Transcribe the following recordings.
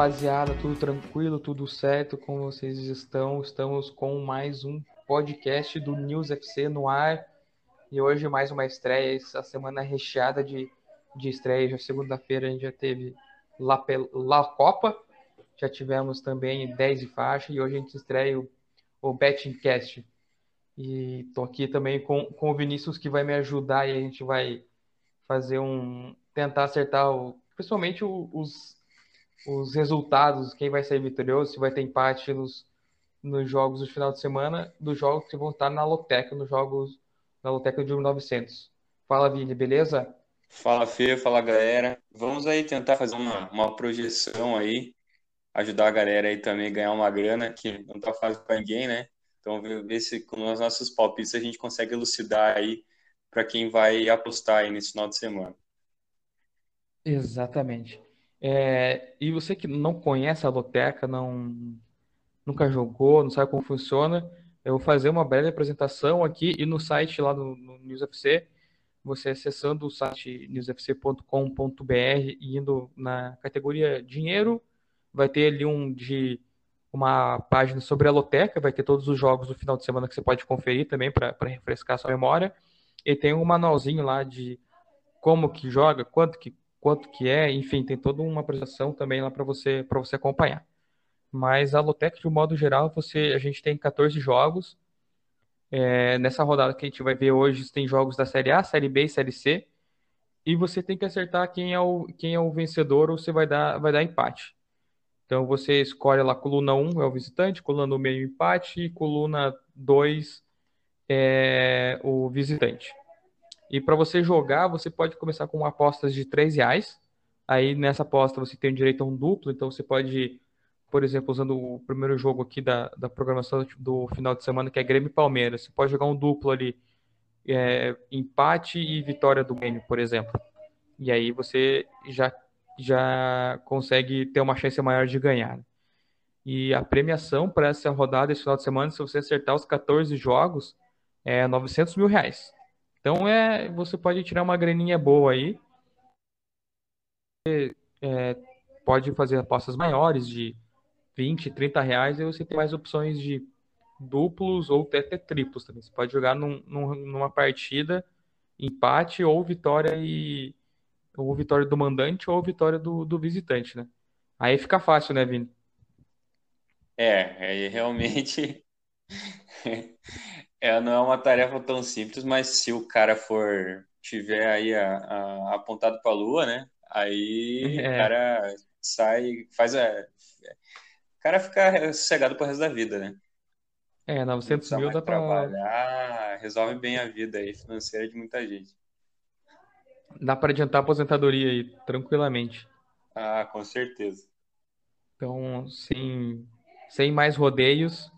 rapaziada? Tudo tranquilo, tudo certo? Como vocês estão? Estamos com mais um podcast do News FC no ar. E hoje mais uma estreia, essa semana recheada de, de estreias. Já segunda-feira a gente já teve La, La Copa, já tivemos também 10 e faixa, e hoje a gente estreia o, o Bettingcast. E tô aqui também com, com o Vinícius que vai me ajudar e a gente vai fazer um. tentar acertar o, principalmente os, os resultados, quem vai sair vitorioso, se vai ter empate nos, nos jogos do final de semana, dos jogos que vão estar na loteca, nos jogos na loteca de 1900. Fala, Vini, beleza? Fala, Fê, fala, galera. Vamos aí tentar fazer uma, uma projeção aí, ajudar a galera aí também a ganhar uma grana, que não tá fácil para ninguém, né? Então, ver se com os nossos palpites a gente consegue elucidar aí para quem vai apostar aí nesse final de semana. Exatamente. É, e você que não conhece a Loteca, não, nunca jogou, não sabe como funciona, eu vou fazer uma breve apresentação aqui e no site lá no, NewsFC, você acessando o site newsfc.com.br e indo na categoria dinheiro, vai ter ali um de uma página sobre a loteca, vai ter todos os jogos do final de semana que você pode conferir também para refrescar sua memória. E tem um manualzinho lá de como que joga, quanto que, quanto que é, enfim, tem toda uma apresentação também lá para você para você acompanhar. Mas a loteca, de um modo geral, você, a gente tem 14 jogos. É, nessa rodada que a gente vai ver hoje, tem jogos da Série A, Série B e Série C. E você tem que acertar quem é o, quem é o vencedor ou você vai dar, vai dar empate. Então você escolhe lá coluna 1 é o visitante, coluna meio empate e coluna 2 é o visitante. E para você jogar, você pode começar com apostas de 3 reais. Aí nessa aposta você tem direito a um duplo, então você pode, por exemplo, usando o primeiro jogo aqui da, da programação do final de semana, que é Grêmio e Palmeiras, você pode jogar um duplo ali, é, empate e vitória do Grêmio, por exemplo. E aí você já já consegue ter uma chance maior de ganhar. E a premiação para essa rodada, esse final de semana, se você acertar os 14 jogos, é 900 mil reais. Então é, você pode tirar uma graninha boa aí. É, pode fazer apostas maiores de 20, 30 reais e você tem mais opções de duplos ou até triplos também. Você pode jogar num, num, numa partida empate ou vitória e ou vitória do mandante ou vitória do, do visitante, né? Aí fica fácil, né, Vini? É, aí realmente é, não é uma tarefa tão simples, mas se o cara for tiver aí a, a apontado para a lua, né? Aí é. o cara sai, faz a, o cara fica sossegado pro resto da vida, né? É, 900 mil dá para trabalhar, resolve bem a vida aí financeira de muita gente. Dá para adiantar a aposentadoria aí, tranquilamente. Ah, com certeza. Então, sem, sem mais rodeios,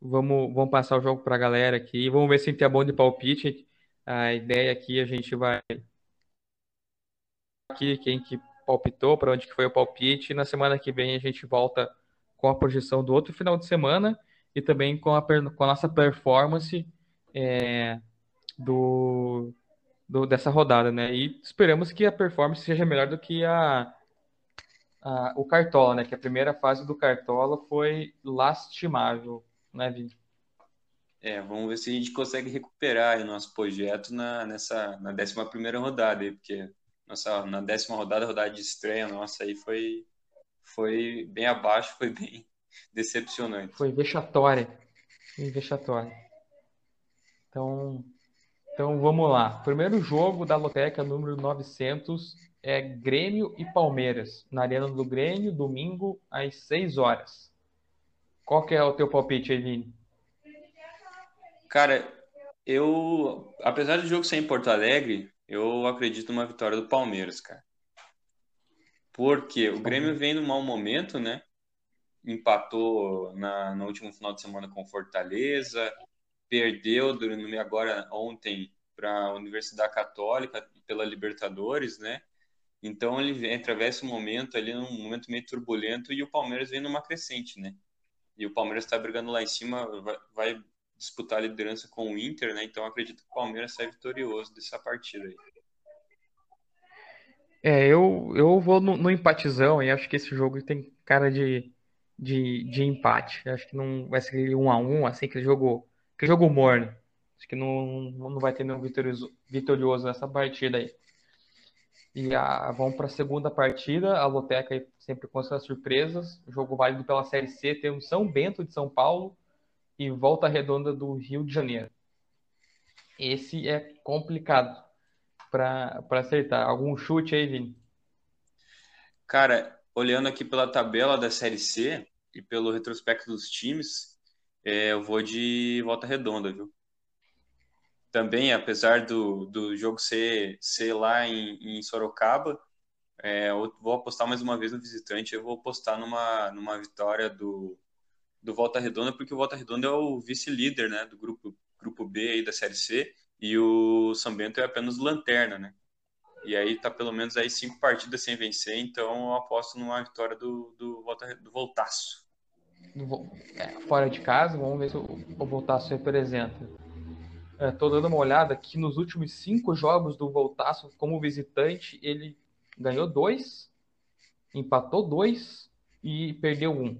vamos, vamos passar o jogo para a galera aqui. Vamos ver se tem a bom de palpite. A ideia aqui, a gente vai aqui quem que palpitou, para onde que foi o palpite. Na semana que vem a gente volta com a projeção do outro final de semana e também com a, com a nossa performance é, do, do, dessa rodada, né? E esperamos que a performance seja melhor do que a, a, o Cartola, né? Que a primeira fase do Cartola foi lastimável, né, Vini? É, vamos ver se a gente consegue recuperar o nosso projeto na, nessa, na 11 primeira rodada, aí, porque nossa, na décima rodada, a rodada de estreia nossa aí foi, foi bem abaixo, foi bem decepcionante. Foi vexatória. Foi vexatória. Então, então vamos lá. Primeiro jogo da Loteca número 900 é Grêmio e Palmeiras, na Arena do Grêmio, domingo às 6 horas. Qual que é o teu palpite, Eline? Cara, eu, apesar do jogo ser em Porto Alegre, eu acredito numa vitória do Palmeiras, cara. Porque o Grêmio vem num mau momento, né? Empatou na, no último final de semana com Fortaleza, perdeu agora ontem para a Universidade Católica pela Libertadores, né? Então ele atravessa um momento ali, um momento meio turbulento e o Palmeiras vem numa crescente, né? E o Palmeiras está brigando lá em cima, vai, vai, disputar a liderança com o Inter, né? Então acredito que o Palmeiras sai vitorioso dessa partida aí. É, eu, eu vou no, no empatizão e acho que esse jogo tem cara de, de, de empate. Acho que não vai ser 1 a 1 assim, aquele jogo, aquele jogo morno. Acho que não, não vai ter nenhum vitorioso, vitorioso nessa partida aí. E a, vamos para a segunda partida. A Loteca sempre com suas surpresas. Jogo válido pela Série C. Temos São Bento de São Paulo e Volta Redonda do Rio de Janeiro. Esse é complicado para acertar. Algum chute aí, Vini? Cara, olhando aqui pela tabela da Série C e pelo retrospecto dos times, é, eu vou de Volta Redonda, viu? Também, apesar do, do jogo ser, ser lá em, em Sorocaba, é, eu vou apostar mais uma vez no visitante. Eu vou apostar numa, numa vitória do, do Volta Redonda, porque o Volta Redonda é o vice-líder né, do grupo, grupo B aí da Série C e o São Bento é apenas lanterna, né? E aí tá pelo menos aí cinco partidas sem vencer, então eu aposto numa vitória do, do, Volta, do Voltaço. É, fora de casa, vamos ver se o, o Voltaço representa. Estou é, dando uma olhada aqui nos últimos cinco jogos do Voltaço como visitante, ele ganhou dois, empatou dois e perdeu um.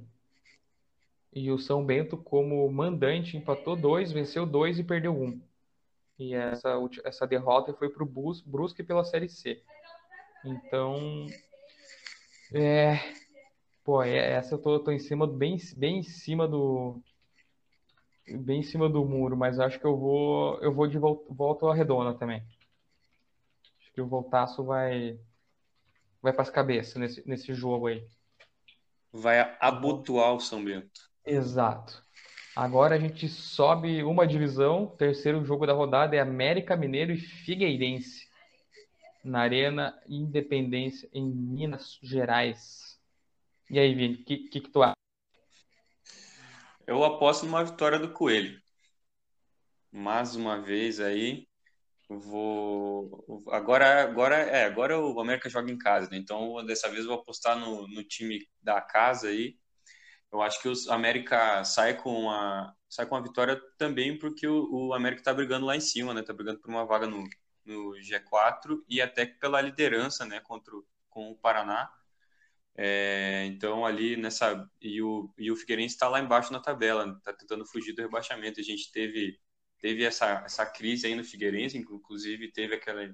E o São Bento, como mandante, empatou dois, venceu dois e perdeu um. E essa, essa derrota foi para o Brusque pela Série C. Então, é, pô, é, essa eu tô, tô em cima, bem, bem em cima do, bem em cima do muro, mas acho que eu vou eu vou de volta, volta à redonda também. Acho que o Voltaço vai vai para as cabeças nesse, nesse jogo aí. Vai abotoar o São Bento. Exato. Agora a gente sobe uma divisão. Terceiro jogo da rodada é América Mineiro e Figueirense. Na Arena Independência, em Minas Gerais. E aí, Vini, o que, que, que tu acha? Eu aposto numa vitória do Coelho. Mais uma vez aí, vou. Agora, agora, é, agora o América joga em casa, né? Então, dessa vez eu vou apostar no, no time da casa aí. Eu acho que o América sai com a sai com a vitória também porque o, o América está brigando lá em cima, né? Tá brigando por uma vaga no, no G4 e até pela liderança, né? Contra o, com o Paraná. É, então ali nessa e o, e o Figueirense está lá embaixo na tabela, está tentando fugir do rebaixamento. A gente teve teve essa, essa crise aí no Figueirense, inclusive teve aquela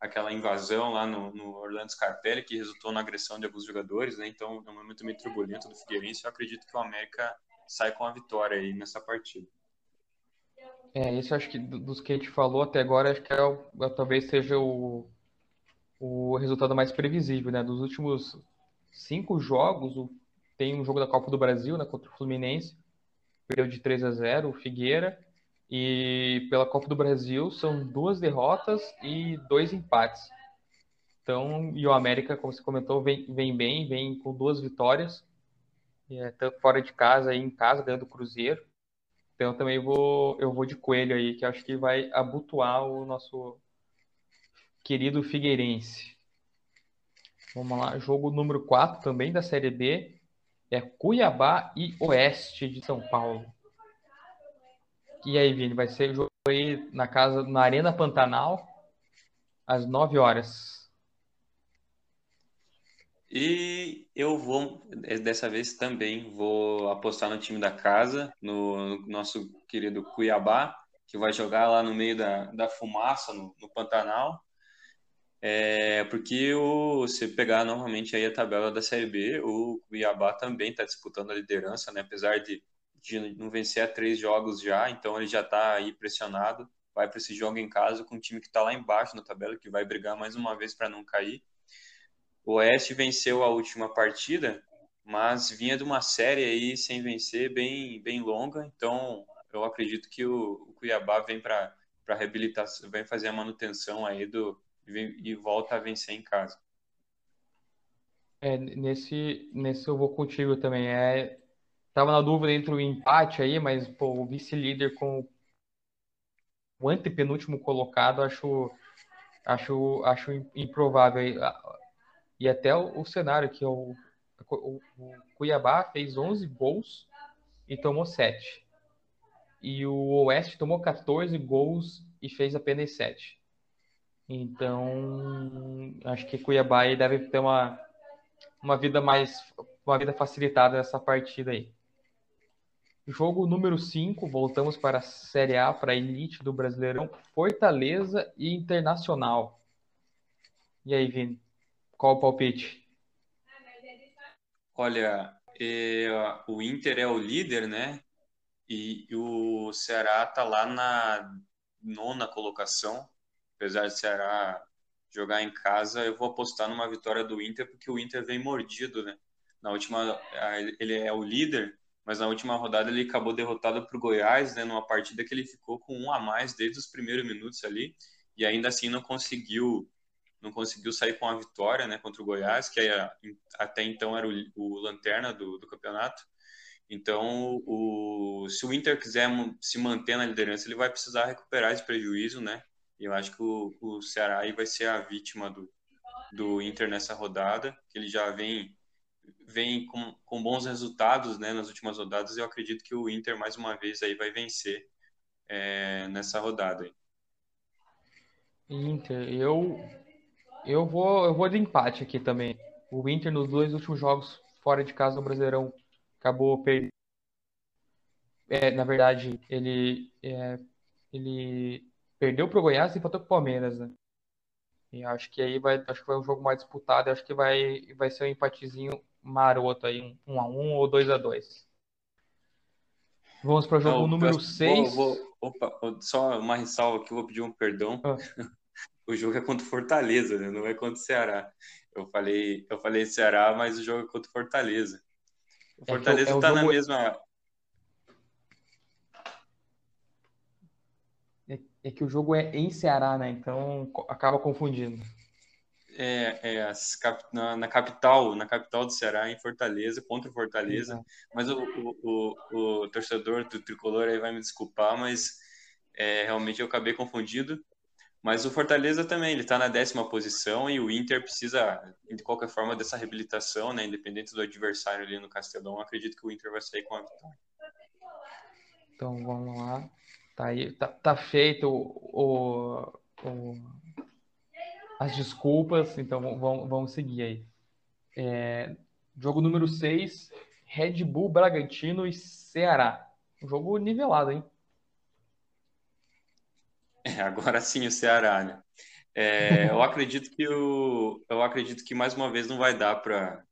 aquela invasão lá no, no Orlando Scarpelli que resultou na agressão de alguns jogadores, né? Então é um momento meio turbulento do Figueirense. Eu acredito que o América sai com a vitória aí nessa partida. É, isso acho que dos que a gente falou até agora, acho que é o, talvez seja o, o resultado mais previsível, né? Dos últimos cinco jogos, tem um jogo da Copa do Brasil, né, contra o Fluminense, perdeu de 3 a 0 o Figueira, e pela Copa do Brasil são duas derrotas e dois empates. Então, e o América, como você comentou, vem, vem bem, vem com duas vitórias, é, tanto fora de casa e em casa, ganhando o Cruzeiro. Então, também vou, eu vou de coelho aí, que acho que vai abotoar o nosso querido Figueirense. Vamos lá, jogo número 4 também da Série B é Cuiabá e Oeste de São Paulo. E aí, Vini, vai ser jogo aí na casa, na Arena Pantanal, às 9 horas. E eu vou, dessa vez também, vou apostar no time da casa, no, no nosso querido Cuiabá, que vai jogar lá no meio da, da fumaça, no, no Pantanal. É, porque o, você pegar novamente aí a tabela da Série B, o Cuiabá também está disputando a liderança, né? apesar de, de não vencer a três jogos já, então ele já está aí pressionado, vai para esse jogo em casa com um time que está lá embaixo na tabela, que vai brigar mais uma vez para não cair. O Oeste venceu a última partida, mas vinha de uma série aí sem vencer bem, bem longa, então eu acredito que o, o Cuiabá vem para reabilitação, vem fazer a manutenção aí do e volta a vencer em casa. É, nesse, nesse eu vou contigo também. É, tava na dúvida entre o empate aí, mas pô, o vice-líder com o antepenúltimo colocado, acho, acho, acho improvável. E até o, o cenário que é o, o, o, Cuiabá fez 11 gols e tomou 7. E o Oeste tomou 14 gols e fez apenas 7. Então, acho que Cuiabá deve ter uma, uma vida mais uma vida facilitada nessa partida aí. Jogo número 5, voltamos para a Série A, para a elite do Brasileirão, Fortaleza e Internacional. E aí, Vini, qual o palpite? Olha, é, o Inter é o líder, né? E, e o Ceará tá lá na nona colocação. Apesar do Ceará jogar em casa, eu vou apostar numa vitória do Inter, porque o Inter vem mordido, né? Na última, ele é o líder, mas na última rodada ele acabou derrotado para o Goiás, né, numa partida que ele ficou com um a mais desde os primeiros minutos ali, e ainda assim não conseguiu não conseguiu sair com a vitória né, contra o Goiás, que até então era o, o lanterna do, do, campeonato. Então, o, se o Inter quiser se manter na liderança, ele vai precisar recuperar esse prejuízo, né? Eu acho que o, o Ceará aí vai ser a vítima do, do Inter nessa rodada, que ele já vem vem com, com bons resultados né, nas últimas rodadas. Eu acredito que o Inter, mais uma vez, aí vai vencer é, nessa rodada. Inter, eu, eu, vou, eu vou de empate aqui também. O Inter, nos dois últimos jogos fora de casa no Brasileirão, acabou perdendo. É, na verdade, ele, é, ele perdeu para o Goiás e empatou com o Palmeiras, né? E acho que aí vai, acho que vai um jogo mais disputado. Acho que vai, vai ser um empatezinho maroto aí, um, a um ou dois a dois. Vamos para o jogo Não, número 6. Opa, só uma ressalva aqui, vou pedir um perdão. Ah. o jogo é contra o Fortaleza, né? não é contra o Ceará. Eu falei, eu falei Ceará, mas o jogo é contra o Fortaleza. O Fortaleza está é, é na mesma. É, que o jogo é em Ceará, né? Então acaba confundindo é, é, na, na, capital, na capital do Ceará, em Fortaleza, contra o Fortaleza. Mas o, o, o, o, torcedor do Tricolor aí vai me desculpar, mas é, realmente eu acabei confundido. Mas o Fortaleza também, ele está na décima posição e o Inter precisa, de qualquer forma, dessa reabilitação, né? Independente do adversário ali no Castelão, acredito que o Inter vai sair com a vitória. Então vamos lá. Tá aí, tá, tá feito o, o as desculpas, então vamos, vamos seguir aí. É, jogo número 6, Red Bull, Bragantino e Ceará. Um jogo nivelado, hein? É, agora sim o Ceará, né? É, eu acredito que o, eu acredito que mais uma vez não vai dar para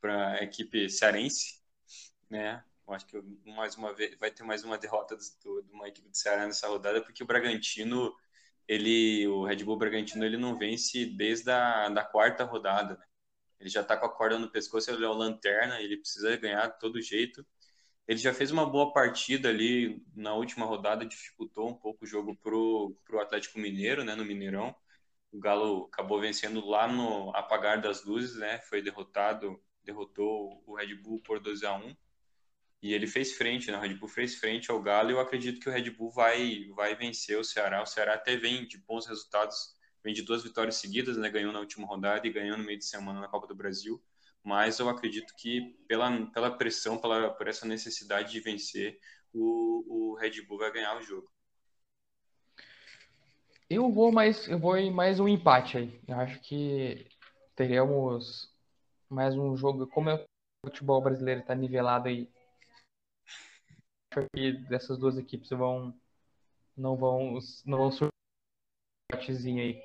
para a equipe cearense, né? Eu acho que mais uma vez vai ter mais uma derrota do, de uma equipe do Ceará nessa rodada, porque o Bragantino ele, o Red Bull Bragantino, ele não vence desde a da quarta rodada. Né? Ele já está com a corda no pescoço, ele é o lanterna, ele precisa ganhar de todo jeito. Ele já fez uma boa partida ali na última rodada, dificultou um pouco o jogo pro, pro Atlético Mineiro, né, no Mineirão. O Galo acabou vencendo lá no apagar das luzes, né? Foi derrotado, derrotou o Red Bull por 2 a 1 e ele fez frente, né? O Red Bull fez frente ao Galo e eu acredito que o Red Bull vai, vai vencer o Ceará. O Ceará até vem de bons resultados, vem de duas vitórias seguidas, né? Ganhou na última rodada e ganhou no meio de semana na Copa do Brasil. Mas eu acredito que pela, pela pressão, pela, por essa necessidade de vencer, o, o Red Bull vai ganhar o jogo. Eu vou mais, eu vou em mais um empate aí. Eu acho que teremos mais um jogo. Como é o futebol brasileiro está nivelado aí que dessas duas equipes vão não vão não vão surgir aí.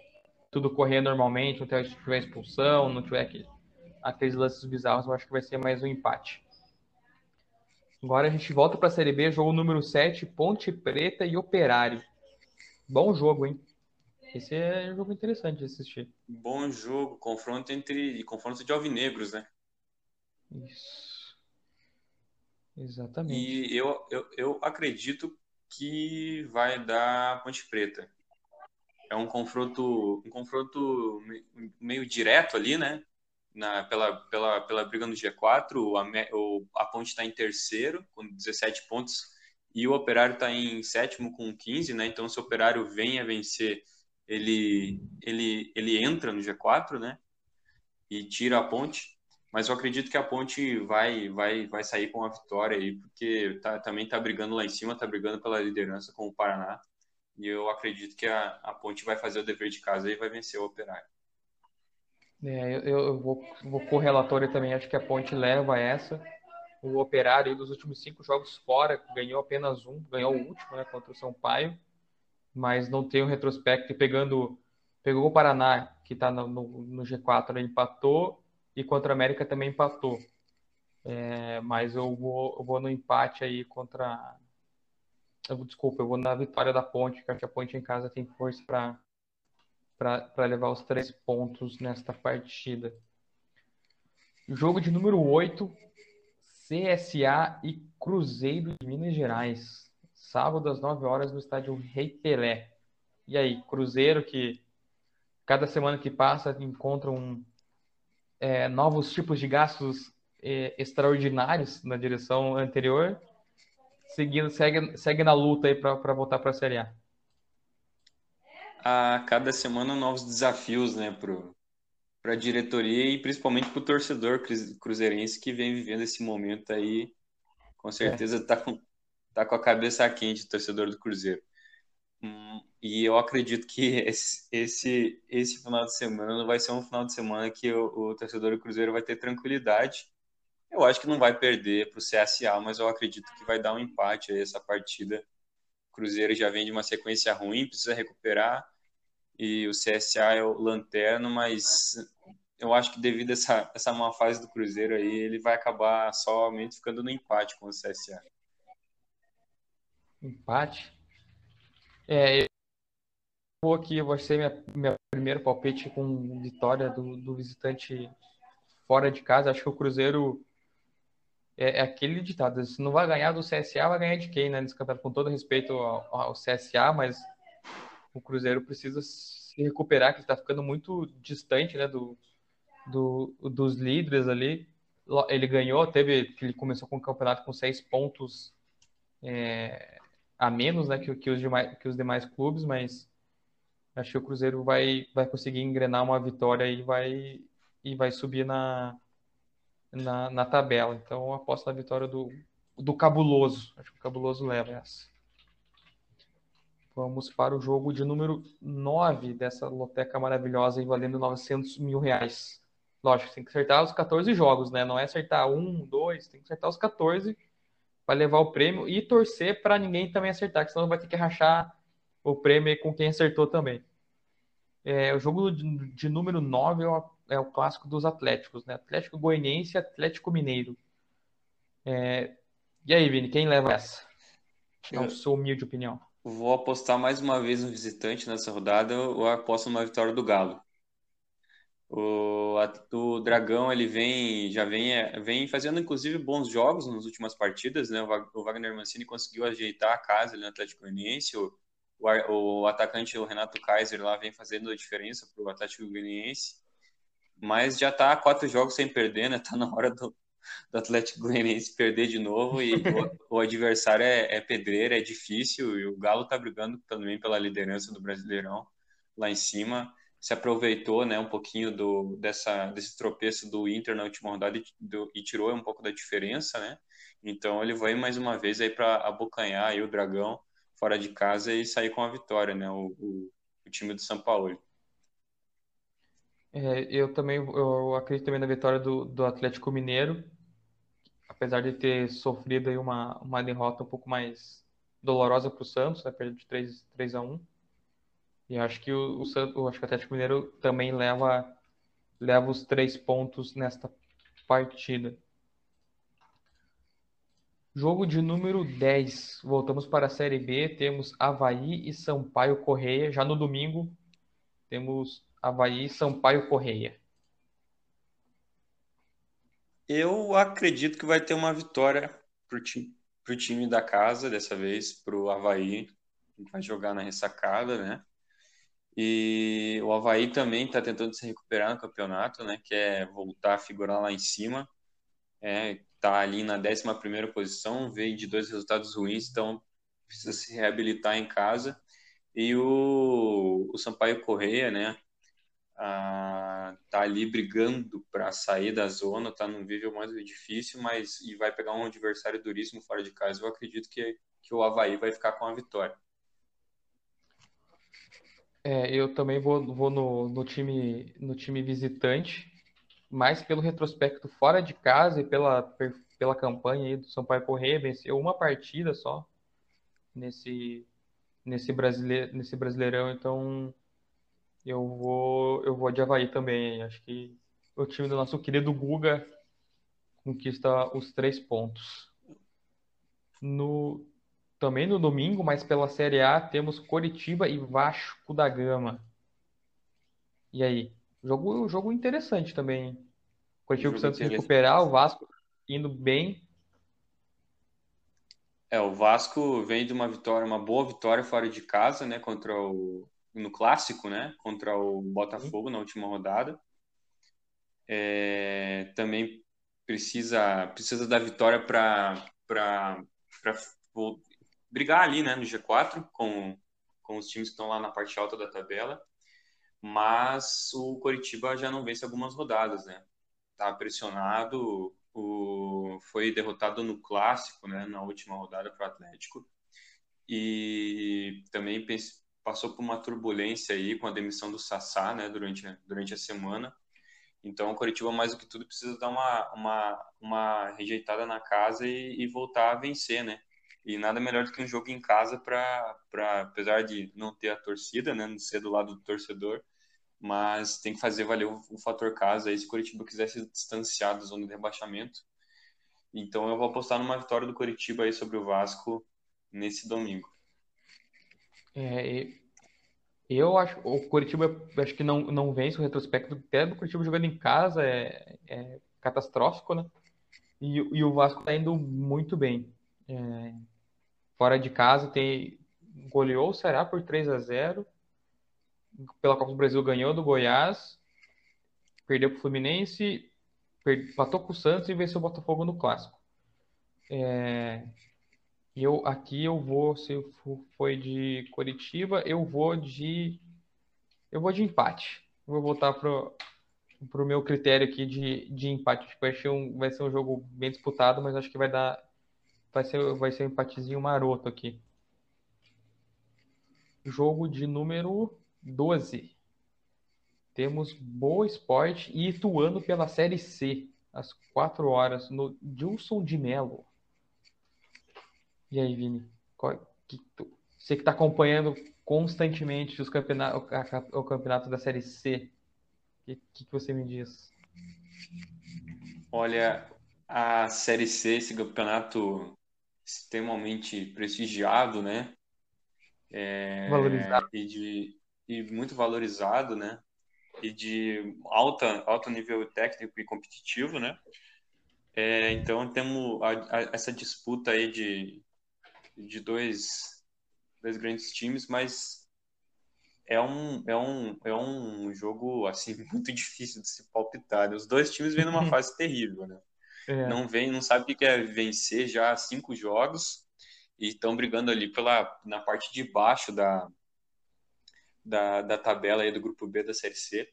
Tudo correr normalmente, não tiver expulsão, não tiver aquele, aqueles lances bizarros, eu acho que vai ser mais um empate. Agora a gente volta para a Série B, jogo número 7, Ponte Preta e Operário. Bom jogo, hein? Esse é um jogo interessante de assistir. Bom jogo, confronto entre confronto de alvinegros, né? Isso. Exatamente. E eu, eu, eu acredito que vai dar Ponte Preta. É um confronto, um confronto meio direto ali, né? Na, pela, pela, pela briga no G4, a, o, a Ponte está em terceiro, com 17 pontos, e o Operário está em sétimo, com 15, né? Então, se o Operário vem a vencer, ele, ele, ele entra no G4, né? E tira a Ponte mas eu acredito que a Ponte vai vai vai sair com a vitória aí, porque tá, também está brigando lá em cima, está brigando pela liderança com o Paraná. E eu acredito que a, a Ponte vai fazer o dever de casa e vai vencer o Operário. É, eu, eu vou, vou correlatório também, acho que a Ponte leva essa. O Operário, dos últimos cinco jogos fora, ganhou apenas um, ganhou o último, né, contra o São Paulo, mas não tem o um retrospecto. E pegando, pegou o Paraná, que está no, no, no, G4, né, empatou, e contra a América também empatou. É, mas eu vou, eu vou no empate aí contra. Desculpa, eu vou na vitória da Ponte, que acho que a Ponte em casa tem força para levar os três pontos nesta partida. Jogo de número 8, CSA e Cruzeiro de Minas Gerais. Sábado às 9 horas no estádio Rei Pelé. E aí, Cruzeiro que cada semana que passa encontram é, novos tipos de gastos é, extraordinários na direção anterior, seguindo, segue, segue na luta aí para voltar para a Série A a cada semana novos desafios, né, para a diretoria e principalmente para o torcedor cruzeirense que vem vivendo esse momento aí, com certeza está é. com, tá com a cabeça quente, o torcedor do Cruzeiro. Hum, e eu acredito que esse, esse, esse final de semana vai ser um final de semana que o, o torcedor do Cruzeiro vai ter tranquilidade. Eu acho que não vai perder para o CSA, mas eu acredito que vai dar um empate aí essa partida. O Cruzeiro já vem de uma sequência ruim, precisa recuperar e o CSA é o lanterno, mas eu acho que devido a essa, essa má fase do Cruzeiro aí, ele vai acabar somente ficando no empate com o CSA. Empate? É, vou aqui, vai ser minha, minha primeiro palpite com vitória do, do visitante fora de casa. Acho que o Cruzeiro é, é, aquele ditado: se não vai ganhar do CSA, vai ganhar de quem, né? Nesse campeonato, com todo respeito ao, ao CSA, mas o Cruzeiro precisa se recuperar, que está ficando muito distante né, do, do, dos líderes ali. Ele ganhou, teve ele começou com o campeonato com seis pontos é, a menos né, que, que, os demais, que os demais clubes, mas acho que o Cruzeiro vai, vai conseguir engrenar uma vitória e vai, e vai subir na, na, na tabela. Então, aposto na vitória do, do Cabuloso. Acho que o Cabuloso leva essa. Vamos para o jogo de número 9 dessa loteca maravilhosa e valendo 900 mil reais. Lógico, tem que acertar os 14 jogos, né? Não é acertar um, dois, tem que acertar os 14 para levar o prêmio e torcer para ninguém também acertar, que senão vai ter que rachar o prêmio com quem acertou também. É, o jogo de, de número 9 é o, é o, clássico dos Atléticos, né? Atlético Goianiense e Atlético Mineiro. É, e aí, Vini, quem leva essa? É a sua humilde opinião. Vou apostar mais uma vez no visitante nessa rodada, ou aposto numa vitória do Galo. O, o Dragão ele vem já vem, é, vem fazendo inclusive bons jogos nas últimas partidas, né? O Wagner Mancini conseguiu ajeitar a casa ali no Atlético Goianiense. O, o, o atacante o Renato Kaiser lá vem fazendo a diferença para o Atlético Goianiense. Mas já está quatro jogos sem perder, né? Tá na hora do, do Atlético Goianiense perder de novo e o, o adversário é, é pedreiro, é difícil e o Galo tá brigando também pela liderança do Brasileirão lá em cima. Se aproveitou, né, um pouquinho do dessa desse tropeço do Inter na última rodada e, do, e tirou um pouco da diferença, né? Então ele vai mais uma vez aí para abocanhar aí o Dragão fora de casa e sair com a vitória, né? O, o, o time do São Paulo. É, eu também eu acredito também na vitória do, do Atlético Mineiro apesar de ter sofrido aí uma, uma derrota um pouco mais dolorosa para o Santos, né, perda de 3, 3 a 1 E acho que o, o, Santos, acho que o Atlético Mineiro também leva, leva os três pontos nesta partida. Jogo de número 10. Voltamos para a Série B. Temos Havaí e Sampaio Correia. Já no domingo, temos Havaí e Sampaio Correia. Eu acredito que vai ter uma vitória pro time, pro time da casa, dessa vez, pro Havaí, que vai jogar na ressacada, né? E o Havaí também está tentando se recuperar no campeonato, né? Quer é voltar a figurar lá em cima. É, tá ali na 11 posição, veio de dois resultados ruins, então precisa se reabilitar em casa. E o, o Sampaio Correia, né? ah, tá ali brigando para sair da zona, tá num nível mais difícil, mas e vai pegar um adversário duríssimo fora de casa. Eu acredito que, que o Havaí vai ficar com a vitória. É, eu também vou, vou no, no, time, no time visitante, mais pelo retrospecto fora de casa e pela, pela campanha aí do Sampaio Corrêa, venceu uma partida só nesse, nesse, brasile, nesse Brasileirão, então eu vou, eu vou de Havaí também. Acho que o time do nosso querido Guga conquista os três pontos. No, também no domingo, mas pela Série A, temos Coritiba e Vasco da Gama. E aí? Jogo, jogo interessante também. Coritiba precisando se recuperar, o Vasco indo bem. É, o Vasco vem de uma vitória, uma boa vitória fora de casa, né, contra o no clássico, né, contra o Botafogo na última rodada. É, também precisa precisa da vitória para para brigar ali, né, no G4 com, com os times que estão lá na parte alta da tabela, mas o Coritiba já não vence algumas rodadas, né? Tá pressionado, o, foi derrotado no clássico, né, na última rodada para o Atlético, e também passou por uma turbulência aí com a demissão do Sassá, né, durante, durante a semana. Então, o Coritiba, mais do que tudo, precisa dar uma, uma, uma rejeitada na casa e, e voltar a vencer, né? E nada melhor do que um jogo em casa para, apesar de não ter a torcida, né, não ser do lado do torcedor, mas tem que fazer valer o, o fator casa aí se o Curitiba quiser se distanciar da zona de rebaixamento. Então eu vou apostar numa vitória do Curitiba aí sobre o Vasco nesse domingo. É, eu acho o Curitiba acho que não, não vence o retrospecto até do Curitiba jogando em casa é, é catastrófico, né? E, e o Vasco está indo muito bem. É, Fora de casa tem goleou o Ceará por 3 a 0. Pela Copa do Brasil ganhou do Goiás, perdeu para o Fluminense, empatou com o Santos e venceu o Botafogo no clássico. É, eu aqui eu vou se foi de Coritiba, eu vou de eu vou de empate. Vou voltar pro pro meu critério aqui de, de empate. Vai ser, um, vai ser um jogo bem disputado, mas acho que vai dar Vai ser, vai ser um empatezinho maroto aqui. Jogo de número 12. Temos Boa Esporte e Ituano pela Série C, às 4 horas, no Dilson de Melo. E aí, Vini? Qual, que tu, você que está acompanhando constantemente os campeonato, o campeonato da Série C, o que, que, que você me diz? Olha, a Série C, esse campeonato extremamente prestigiado, né? É, valorizado. E, de, e muito valorizado, né? E de alta, alto nível técnico e competitivo, né? É, então temos a, a, essa disputa aí de, de dois, dois grandes times, mas é um, é um, é um jogo assim muito difícil de se palpitar. Né? Os dois times vêm numa fase terrível, né? É. Não vem, não sabe o que é vencer já cinco jogos e estão brigando ali pela na parte de baixo da, da, da tabela aí do grupo B da Série C.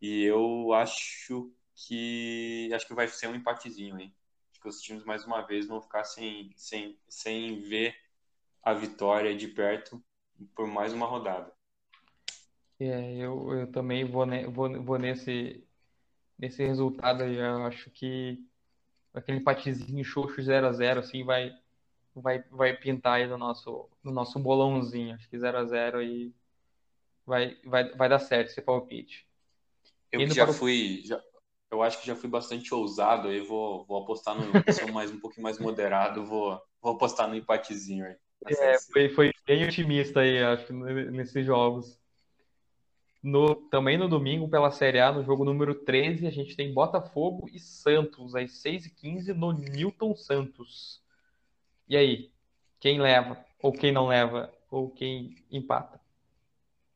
E eu acho que acho que vai ser um empatezinho aí. Acho que os times mais uma vez vão ficar sem, sem, sem ver a vitória de perto por mais uma rodada. É, eu, eu também vou, ne, vou, vou nesse, nesse resultado aí. Eu acho que aquele empatezinho xoxo 0 a 0 assim, vai, vai, vai pintar aí no nosso, no nosso bolãozinho. Acho que 0 a 0 aí vai, vai, vai dar certo esse palpite. Eu já fui, já, eu acho que já fui bastante ousado aí, vou, vou apostar no, sou mais um pouquinho mais moderado, vou, vou apostar no empatezinho aí. É, foi, foi bem otimista aí, acho que nesses jogos. No, também no domingo, pela Série A, no jogo número 13, a gente tem Botafogo e Santos, às 6h15, no Newton Santos. E aí, quem leva? Ou quem não leva? Ou quem empata?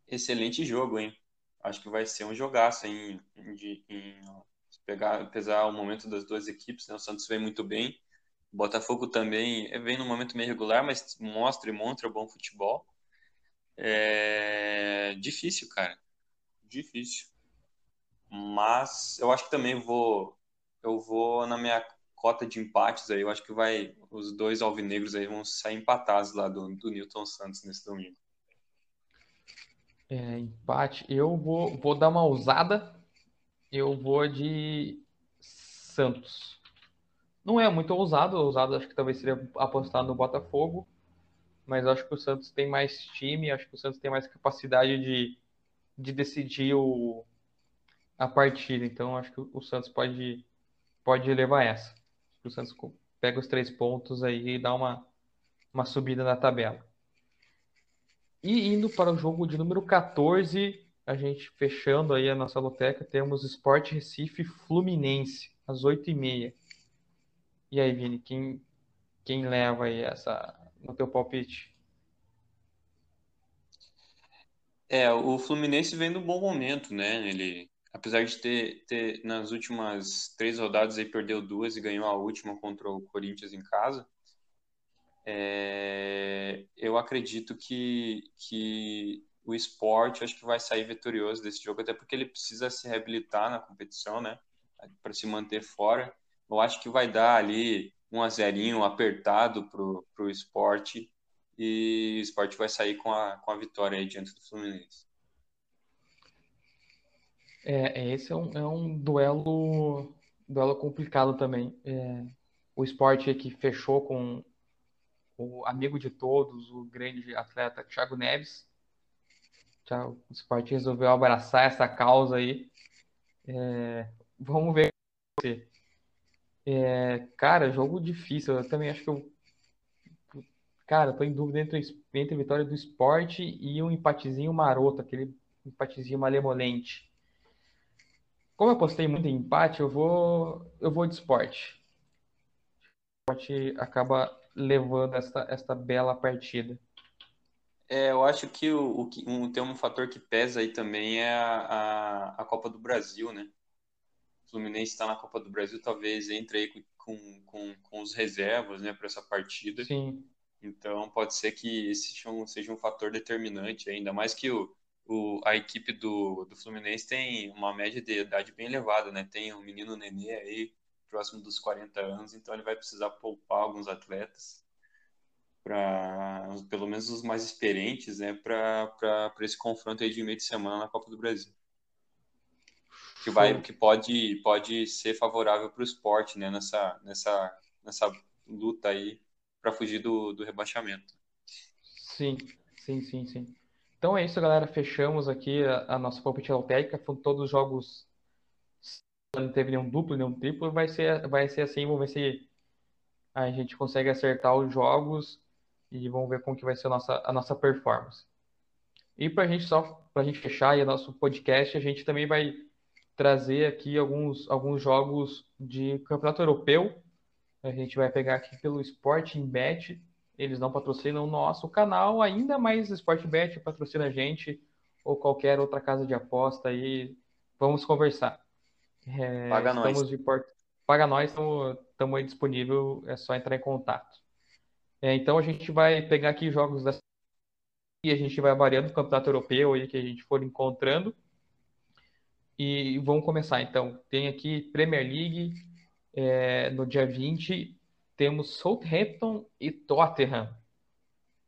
Excelente jogo, hein? Acho que vai ser um jogaço, hein? De, em, pegar, pesar o momento das duas equipes, né? O Santos vem muito bem. O Botafogo também vem num momento meio regular, mas mostra e mostra bom futebol. É difícil, cara difícil. Mas eu acho que também vou eu vou na minha cota de empates aí, eu acho que vai os dois alvinegros aí vão sair empatados lá do, do Newton Santos nesse domingo. É, empate. Eu vou, vou dar uma ousada. Eu vou de Santos. Não é muito ousado. Ousado acho que talvez seria apostar no Botafogo. Mas acho que o Santos tem mais time. Acho que o Santos tem mais capacidade de, de decidir o, a partida. Então acho que o Santos pode, pode levar essa. O Santos pega os três pontos aí e dá uma, uma subida na tabela. E indo para o jogo de número 14, a gente fechando aí a nossa loteca, temos Sport Recife Fluminense, às 8h30. E aí, Vini, quem, quem leva aí essa no teu palpite? É, o Fluminense vem num bom momento, né? Ele, apesar de ter, ter nas últimas três rodadas aí perdeu duas e ganhou a última contra o Corinthians em casa. É, eu acredito que, que o esporte acho que vai sair vitorioso desse jogo, até porque ele precisa se reabilitar na competição, né? Para se manter fora. Eu acho que vai dar ali um a zerinho apertado pro, pro esporte e o esporte vai sair com a, com a vitória aí diante do Fluminense. É, é esse é um, é um duelo, duelo complicado também. É, o esporte que fechou com o amigo de todos, o grande atleta Thiago Neves. O esporte resolveu abraçar essa causa aí. É, vamos ver. É, cara, jogo difícil. Eu também acho que eu. Cara, tô em dúvida entre, entre a vitória do esporte e um empatezinho maroto, aquele empatezinho malemolente. Como eu apostei muito em empate, eu vou, eu vou de esporte. O esporte acaba levando esta, esta bela partida? É, eu acho que o, o, um, tem um fator que pesa aí também é a, a, a Copa do Brasil, né? O Fluminense está na Copa do Brasil, talvez entre aí com, com, com os reservas, né, para essa partida. Sim. Então pode ser que esse seja um, seja um fator determinante, ainda mais que o, o, a equipe do, do Fluminense tem uma média de idade bem elevada, né? Tem o um menino Nenê aí próximo dos 40 anos, então ele vai precisar poupar alguns atletas para pelo menos os mais experientes, né, para esse confronto aí de meio de semana na Copa do Brasil. Que vai que pode pode ser favorável para o esporte, né, nessa nessa nessa luta aí para fugir do, do rebaixamento. Sim, sim, sim, sim. Então é isso, galera. Fechamos aqui a, a nossa palpite altética. Foram todos os jogos não teve nenhum duplo, nenhum triplo, vai ser, vai ser assim, vamos ver se a gente consegue acertar os jogos e vamos ver como que vai ser a nossa, a nossa performance. E para a gente só para a gente fechar aí o nosso podcast, a gente também vai trazer aqui alguns, alguns jogos de campeonato europeu. A gente vai pegar aqui pelo Sporting Bet. Eles não patrocinam o nosso canal ainda, mas Sporting Bet patrocina a gente ou qualquer outra casa de aposta aí. Vamos conversar. É, Paga nós. De port... Paga nós, estamos aí disponível, é só entrar em contato. É, então a gente vai pegar aqui jogos da e a gente vai variando o campeonato europeu aí que a gente for encontrando. E vamos começar então. Tem aqui Premier League é, no dia 20, temos Southampton e Tottenham.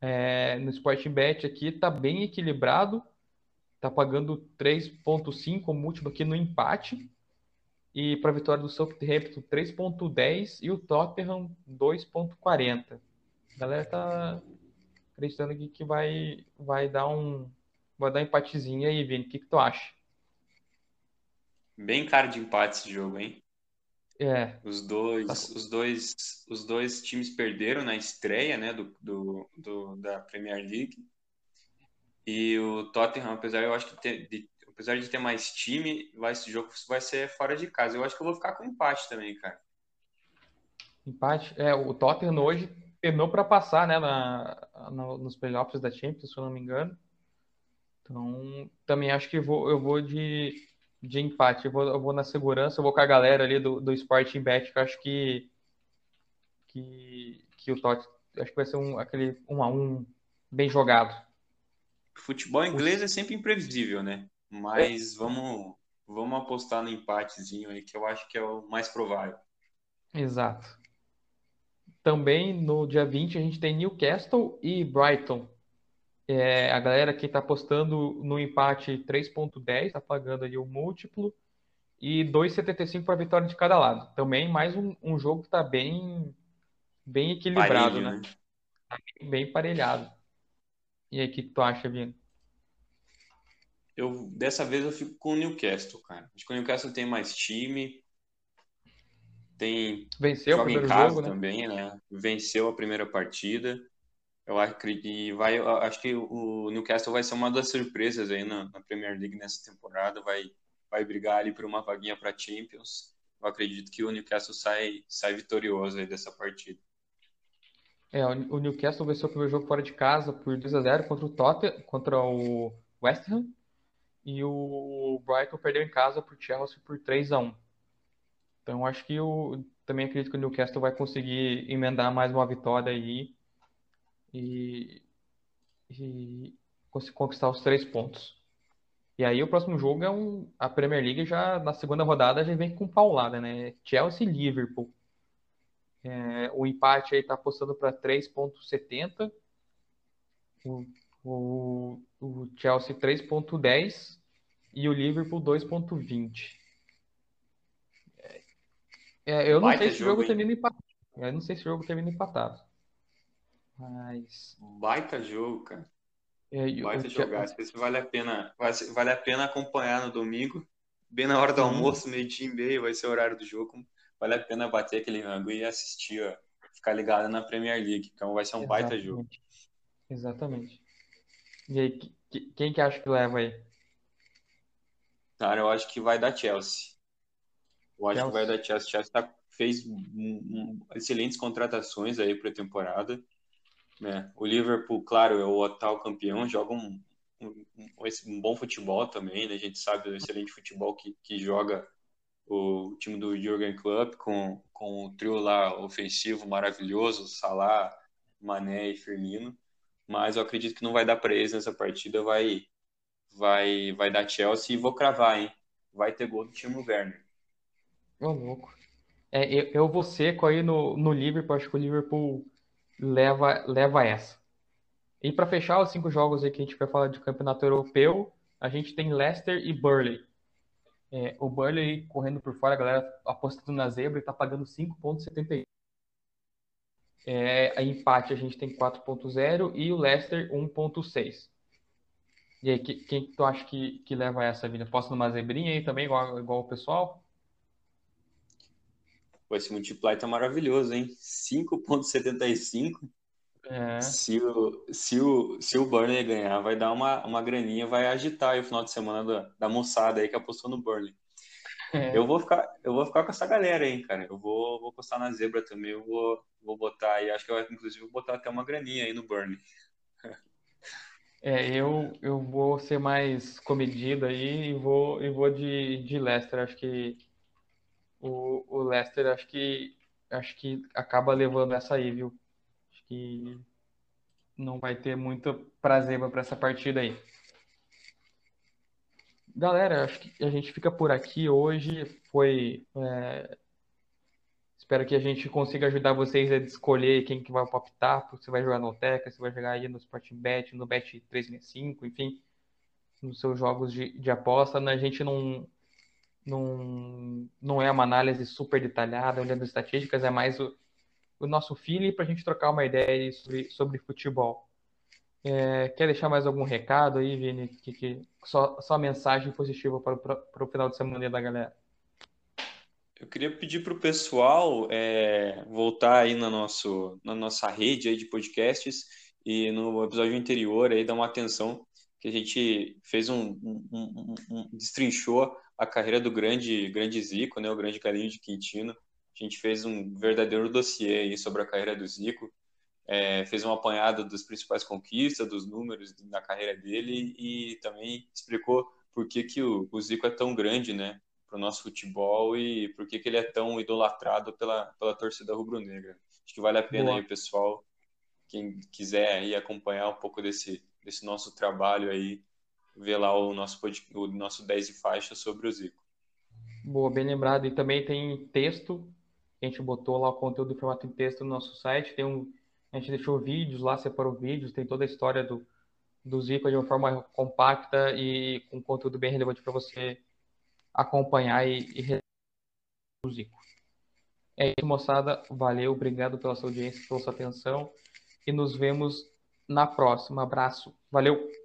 É, no Sporting Bet aqui está bem equilibrado, está pagando 3.5 múltiplo aqui no empate. E para a vitória do Southampton, 3.10 e o Tottenham, 2.40. A galera tá acreditando aqui que vai, vai dar um vai dar um empatezinho aí, Vini. O que, que tu acha? Bem cara de empate esse jogo, hein? É. Os dois, os dois, os dois times perderam na estreia, né, do, do, do, da Premier League. E o Tottenham, apesar eu acho que de apesar de ter mais time, vai, esse jogo vai ser fora de casa. Eu acho que eu vou ficar com empate também, cara. Empate? É, o Tottenham hoje terminou para passar, né, na, no, nos playoffs da Champions, se eu não me engano. Então, também acho que vou, eu vou de, de empate. Eu vou, eu vou na segurança, eu vou com a galera ali do, do Sporting Bet, que eu acho que, que, que o Tottenham, acho que vai ser um, aquele 1 um a 1 um bem jogado. Futebol inglês é sempre imprevisível, né? Mas vamos, vamos apostar no empatezinho aí, que eu acho que é o mais provável. Exato. Também no dia 20 a gente tem Newcastle e Brighton. É, a galera que está apostando no empate 3.10, está pagando ali o múltiplo, e 2,75 para a vitória de cada lado. Também mais um, um jogo que está bem, bem equilibrado, Parelho, né? né? Tá bem, bem parelhado. E aí, o que, que tu acha, Vino? Eu, dessa vez eu fico com o Newcastle, cara. Acho que o Newcastle tem mais time, tem Venceu o joga em primeiro casa jogo, né? também, né? Venceu a primeira partida. Eu acredito vai, eu acho que o Newcastle vai ser uma das surpresas aí na, na Premier League nessa temporada, vai vai brigar ali por uma vaguinha para Champions. Eu acredito que o Newcastle sai sai vitorioso aí dessa partida. É, o o Newcastle venceu o primeiro jogo fora de casa por 2 a 0 contra o Tottenham, contra o West Ham, e o Brighton perdeu em casa para o Chelsea por 3 a 1. Então acho que eu também acredito que o Newcastle vai conseguir emendar mais uma vitória aí e, e conquistar os três pontos. E aí o próximo jogo é um, a Premier League já na segunda rodada já vem com paulada, né? Chelsea e Liverpool. É, o empate aí tá apostando para 3.70, o, o, o Chelsea 3.10 e o Liverpool 2.20. É, eu não Baita sei se o jogo, jogo termina empatado. Eu não sei se o jogo termina empatado. Mas Baita jogo, cara. é, e o Baita Che- jogaço. Esse vale a pena, vale a pena acompanhar no domingo, bem na hora do almoço, meio-dia e meio, vai ser o horário do jogo. Vale a pena bater aquele rango e assistir, ó, ficar ligado na Premier League. Então vai ser um baita jogo. Exatamente. Exatamente. E aí, que- que- quem que acha que leva aí? Cara, eu acho que vai dar Chelsea. Eu acho que vai Chelsea. dar Chelsea. Chelsea tá, fez um- um- excelentes contratações aí para a temporada. Né? O Liverpool, claro, é o atual campeão, joga um, um, um- bom futebol também, né? A gente sabe do excelente futebol que, que joga o time do Jurgen Klopp com, com o trio lá ofensivo maravilhoso, Salah, Mané e Firmino. Mas eu acredito que não vai dar para eles nessa partida, vai, vai, vai dar Chelsea e vou cravar, hein? Vai ter gol do Timo Werner. Ô, louco. É, eu, eu vou seco aí no, no Liverpool, acho que o Liverpool leva, leva essa. E para fechar os cinco jogos aí que a gente vai falar de campeonato europeu, a gente tem Leicester e Burnley. É, o Burnley correndo por fora, a galera apostando na zebra e tá pagando 5,71. É, a empate a gente tem 4,0 e o Leicester 1,6. E aí, que- quem que tu acha que, que leva essa vida? Posta numa zebrinha aí também, igual, igual o pessoal? Pô, esse multiply tá maravilhoso, hein? 5,75. É, Se o, se o, se o Burnley ganhar, vai dar uma, uma graninha, vai agitar aí o final de semana da, da moçada aí que apostou no Burnley. é. Eu vou ficar, eu vou ficar com essa galera aí, cara. Eu vou, vou postar na zebra também. Eu vou, vou botar aí, acho que eu inclusive vou botar até uma graninha aí no Burnley. É, eu, eu vou ser mais comedido aí e vou, e vou de, de Leicester. Acho que o, o Leicester acho que acho que acaba levando essa aí, viu? Acho que não vai ter muito prazer para essa partida aí. Galera, acho que a gente fica por aqui hoje. Foi, é, espero que a gente consiga ajudar vocês a escolher quem que vai palpitar, se vai jogar no Teca, se vai jogar aí no Sportingbet, no Bet 365, enfim, nos seus jogos de, de aposta. A gente não, não, não é uma análise super detalhada, olhando estatísticas, é mais o, o nosso feeling para a gente trocar uma ideia sobre, sobre futebol. É, quer deixar mais algum recado aí, Vini? Que, que, só, só mensagem positiva para, o- para o final de semana da galera. Eu queria pedir pro pessoal é, voltar aí na, nosso, na nossa rede aí de podcasts e no episódio anterior aí dar uma atenção que a gente fez um, um, um- um- destrinchou a carreira do grande grande Zico, né, o grande Galinho de Quintino. A gente fez um verdadeiro dossiê aí sobre a carreira do Zico, é, fez uma apanhada das principais conquistas, dos números da carreira dele e também explicou por que, que o, o Zico é tão grande, né, para o nosso futebol e por que, que ele é tão idolatrado pela, pela torcida rubro-negra. Acho que vale a pena Boa. aí, pessoal, quem quiser aí acompanhar um pouco desse, desse nosso trabalho aí, ver lá o nosso, o nosso 10 de faixa sobre o Zico. Boa, bem lembrado. E também tem texto, a gente botou lá o conteúdo em formato de texto no nosso site. Tem um, a gente deixou vídeos lá, separou vídeos, tem toda a história do, do Zico de uma forma compacta e com conteúdo bem relevante para você acompanhar e, e o Zico. É isso, moçada. Valeu, obrigado pela sua audiência, pela sua atenção. E nos vemos na próxima. Abraço. Valeu!